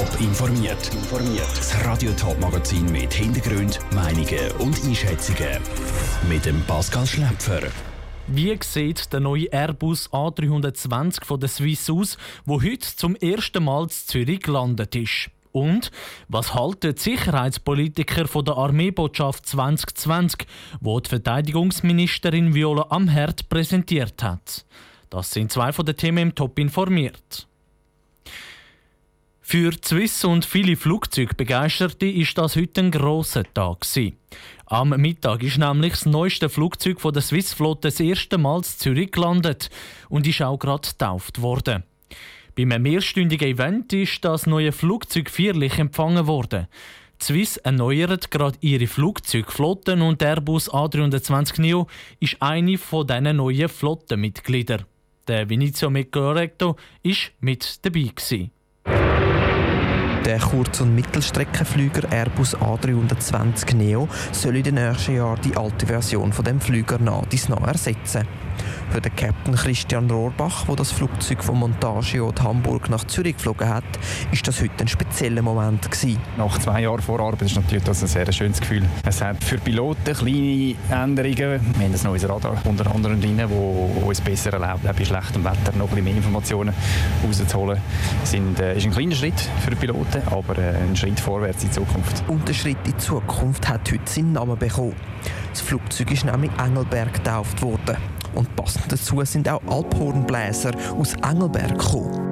Top informiert. Das Radio Top Magazin mit Hintergrund, Meinungen und Einschätzungen mit dem Pascal Schläpfer. Wie sieht der neue Airbus A320 von der Swiss aus, wo heute zum ersten Mal in Zürich gelandet ist? Und was halten die Sicherheitspolitiker von der Armeebotschaft 2020, wo die Verteidigungsministerin Viola Amherd präsentiert hat? Das sind zwei von den Themen im Top informiert. Für Swiss und viele Flugzeugbegeisterte ist das heute ein grosser Tag. Am Mittag ist nämlich das neueste Flugzeug von der Swissflotte das erste Mal in Zürich gelandet und ist auch gerade getauft worden. Bei einem mehrstündigen Event ist das neue Flugzeug feierlich empfangen worden. Die Swiss erneuert gerade ihre Flugzeugflotten und der Airbus A320 Neo ist eine von diesen neuen Flottenmitgliedern. Der Vinicio Mecorecto war mit dabei. Gewesen. Der Kurz- und Mittelstreckenflüger Airbus A320 Neo soll in den nächsten Jahren die alte Version von dem Flüger nah ersetzen. Für den Captain Christian Rohrbach, der das Flugzeug von Montageort Hamburg nach Zürich geflogen hat, ist das heute ein spezieller Moment gewesen. Nach zwei Jahren Vorarbeit ist natürlich das ein sehr schönes Gefühl. Es hat für Piloten kleine Änderungen. Wir haben ein neues Radar unter anderem drin, das uns besser erlaubt, bei schlechtem Wetter noch ein bisschen mehr Informationen rauszuholen. Das äh, ist ein kleiner Schritt für Piloten, aber äh, ein Schritt vorwärts in die Zukunft. Und der Schritt in die Zukunft hat heute seinen Namen bekommen. Das Flugzeug ist nämlich Engelberg getauft worden. Und passend dazu sind auch Alphornbläser aus Engelberg gekommen.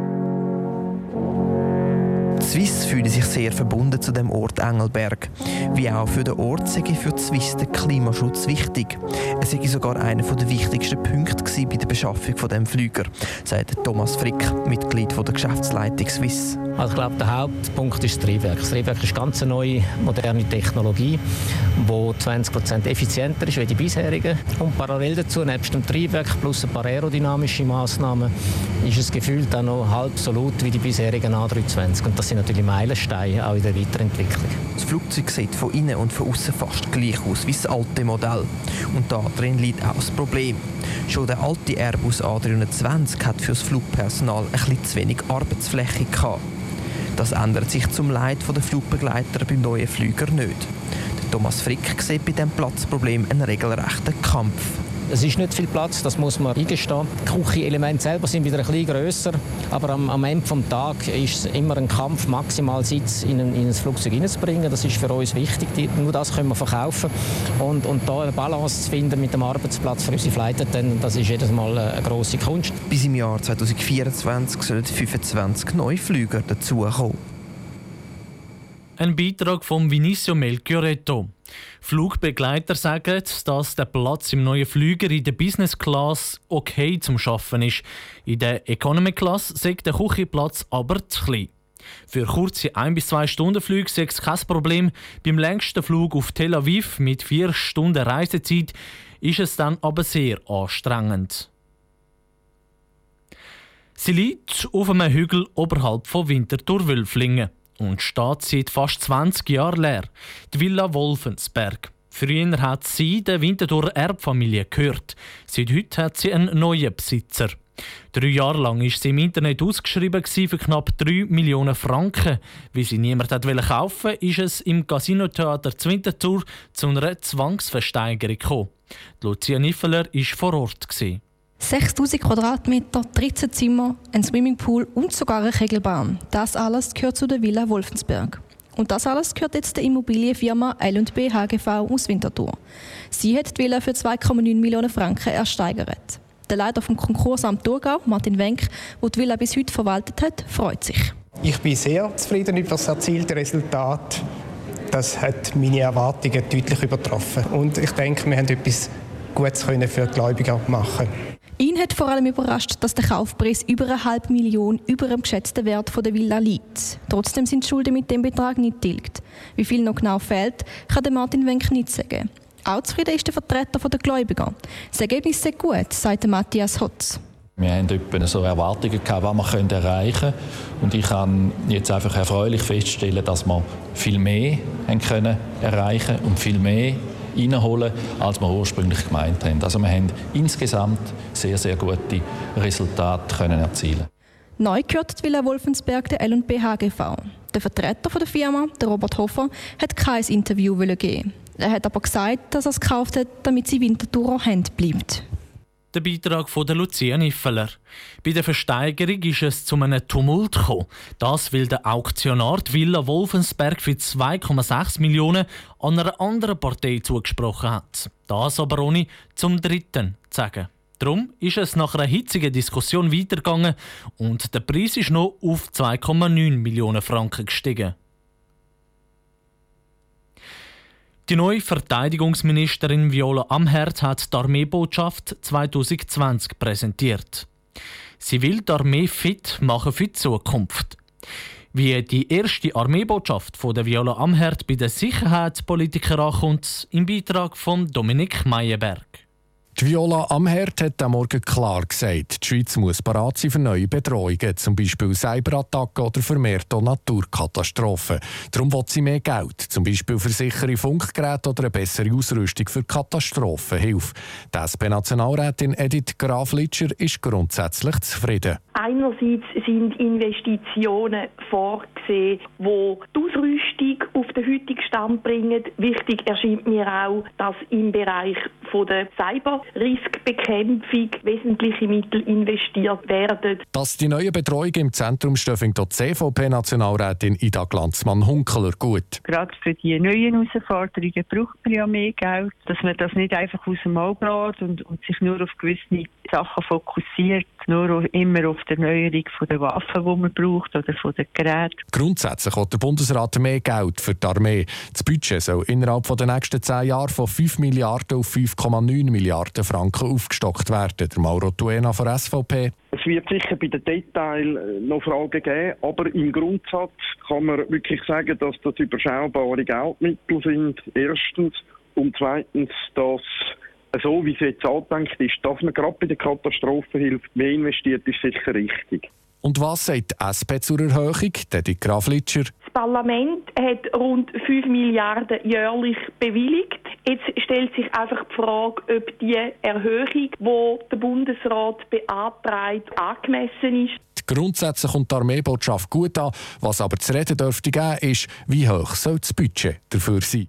Die Swiss fühlen sich sehr verbunden zu dem Ort Engelberg. Wie auch für den Ort sei für die Swiss der Klimaschutz wichtig. Es sei sogar einer der wichtigsten Punkte bei der Beschaffung von dem Flüger, sagt Thomas Frick, Mitglied der Geschäftsleitung Swiss. Also ich glaube, der Hauptpunkt ist das Triebwerk. Das Triebwerk ist ganz eine neue, moderne Technologie, die 20% effizienter ist als die bisherigen. Und parallel dazu, nebst dem Triebwerk plus ein paar aerodynamische Massnahmen, ist es gefühlt auch noch halb so laut wie die bisherigen A320. Und das sind natürlich Meilensteine auch in der Weiterentwicklung. Das Flugzeug sieht von innen und von außen fast gleich aus wie das alte Modell. Und da drin liegt auch das Problem. Schon der alte Airbus A320 hat für das Flugpersonal ein bisschen zu wenig Arbeitsfläche gehabt. Das ändert sich zum Leid der Flugbegleiter beim neuen Flüger nicht. Thomas Frick sieht bei diesem Platzproblem einen regelrechten Kampf. Es ist nicht viel Platz, das muss man eingestehen. Die Küche-Elemente selber sind wieder ein bisschen grösser, aber am, am Ende des Tages ist es immer ein Kampf, maximal Sitz in ein, in ein Flugzeug hineinzubringen. Das ist für uns wichtig. Nur das können wir verkaufen. Und, und da eine Balance zu finden mit dem Arbeitsplatz für unsere Flighter, das ist jedes Mal eine grosse Kunst. Bis im Jahr 2024 sollen 25 neue Flüger dazukommen. Ein Beitrag von Vinicio Melchioretto. Flugbegleiter sagen, dass der Platz im neuen Flüger in der Business Class okay zum Schaffen ist. In der Economy Class sagt der Küchenplatz aber zu klein. Für kurze 1 bis 2 Stunden Flüge ist es kein Problem. Beim längsten Flug auf Tel Aviv mit 4 Stunden Reisezeit ist es dann aber sehr anstrengend. Sie liegt auf einem Hügel oberhalb von Winterthur-Wülflingen und steht seit fast 20 Jahren leer. Die Villa Wolfensberg. Früher hat sie der Winterthur Erbfamilie gehört. Seit heute hat sie einen neuen Besitzer. Drei Jahre lang war sie im Internet ausgeschrieben für knapp 3 Millionen Franken. Wie sie niemand hat kaufen ist es im Casino-Theater Winterthur zu einer Zwangsversteigerung gekommen. Lucia Niffeler war vor Ort. 6000 Quadratmeter, 13 Zimmer, ein Swimmingpool und sogar eine Kegelbahn. Das alles gehört zu der Villa Wolfensberg. Und das alles gehört jetzt der Immobilienfirma L&B HGV aus Winterthur. Sie hat die Villa für 2,9 Millionen Franken ersteigert. Der Leiter vom Konkursamt Thurgau, Martin Wenk, der die Villa bis heute verwaltet hat, freut sich. Ich bin sehr zufrieden über das erzielte Resultat. Das hat meine Erwartungen deutlich übertroffen. Und ich denke, wir haben etwas Gutes für die Gläubiger machen Ihn hat vor allem überrascht, dass der Kaufpreis über eine halbe Million über dem geschätzten Wert der Villa liegt. Trotzdem sind die Schulden mit dem Betrag nicht tilgt. Wie viel noch genau fehlt, kann Martin Wenk nicht sagen. Auch zufrieden ist der Vertreter der Gläubiger. Das Ergebnis ist gut, sagt Matthias Hotz. Wir etwa so Erwartungen gehabt, was wir erreichen können. Und ich kann jetzt einfach erfreulich feststellen, dass wir viel mehr haben können erreichen und viel mehr reinholen, als wir ursprünglich gemeint haben. Also wir haben insgesamt sehr, sehr gute Resultate können erzielen Neu gehört die Villa Wolfensberg der L&B HGV. Der Vertreter der Firma, der Robert Hofer, hat kein Interview geben. Er hat aber gesagt, dass er es gekauft hat, damit sie Winterthur Hand bleibt. Der Beitrag von der Lucia Niffeler. Bei der Versteigerung ist es zu einem Tumult gekommen. Das, weil der Auktionar die Villa Wolfensberg für 2,6 Millionen an einer anderen Partei zugesprochen hat. Das aber ohne zum Dritten zu sagen. Darum ist es nach einer hitzigen Diskussion weitergegangen und der Preis ist noch auf 2,9 Millionen Franken gestiegen. Die neue Verteidigungsministerin Viola Amherd hat die Armeebotschaft 2020 präsentiert. Sie will die Armee fit machen für die Zukunft. Wie die erste Armeebotschaft von der Viola Amherd bei den Sicherheitspolitikern ankommt, im Beitrag von Dominik Meyerberg. Die Viola Amherd hat am Morgen klar gesagt, die Schweiz muss bereit sein für neue Bedrohungen, zum Beispiel Cyberattacken oder vermehrte Naturkatastrophen. Darum will sie mehr Geld, zum Beispiel für sichere Funkgeräte oder eine bessere Ausrüstung für Katastrophenhilfe. Die SP-Nationalrätin Edith Graf-Litscher ist grundsätzlich zufrieden. Einerseits sind Investitionen vorgesehen, die die Ausrüstung auf den heutigen Stand bringen. Wichtig erscheint mir auch, dass im Bereich der Cyberriskbekämpfung wesentliche Mittel investiert werden. Dass die neue Betreuung im Zentrum stehen, findet die CVP-Nationalrätin Ida Glanzmann-Hunkeler gut. Gerade für die neuen Herausforderungen braucht man ja mehr Geld, dass man das nicht einfach aus dem Auge lässt und, und sich nur auf gewisse Sachen fokussiert, nur immer auf die Erneuerung der Waffen, die man braucht oder von den Geräten. Grundsätzlich hat der Bundesrat mehr Geld für die Armee. Das Budget soll innerhalb der nächsten zehn Jahre von 5 Milliarden auf 5,9 Milliarden Franken aufgestockt werden. Der Mauro Tuena von SVP. Es wird sicher bei den Details noch Fragen geben, aber im Grundsatz kann man wirklich sagen, dass das überschaubare Geldmittel sind. Erstens. Und zweitens, dass so wie es jetzt angedenkt ist, dass man gerade bei der Katastrophenhilfe mehr investiert, ist sicher richtig. Und was sagt die SP zur Erhöhung, Teddy Graflitscher? Das Parlament hat rund 5 Milliarden jährlich bewilligt. Jetzt stellt sich einfach die Frage, ob die Erhöhung, die der Bundesrat beantragt, angemessen ist. Grundsätzlich kommt die Armeebotschaft gut an. Was aber zu reden dürfte geben, ist, wie hoch soll das Budget dafür sein.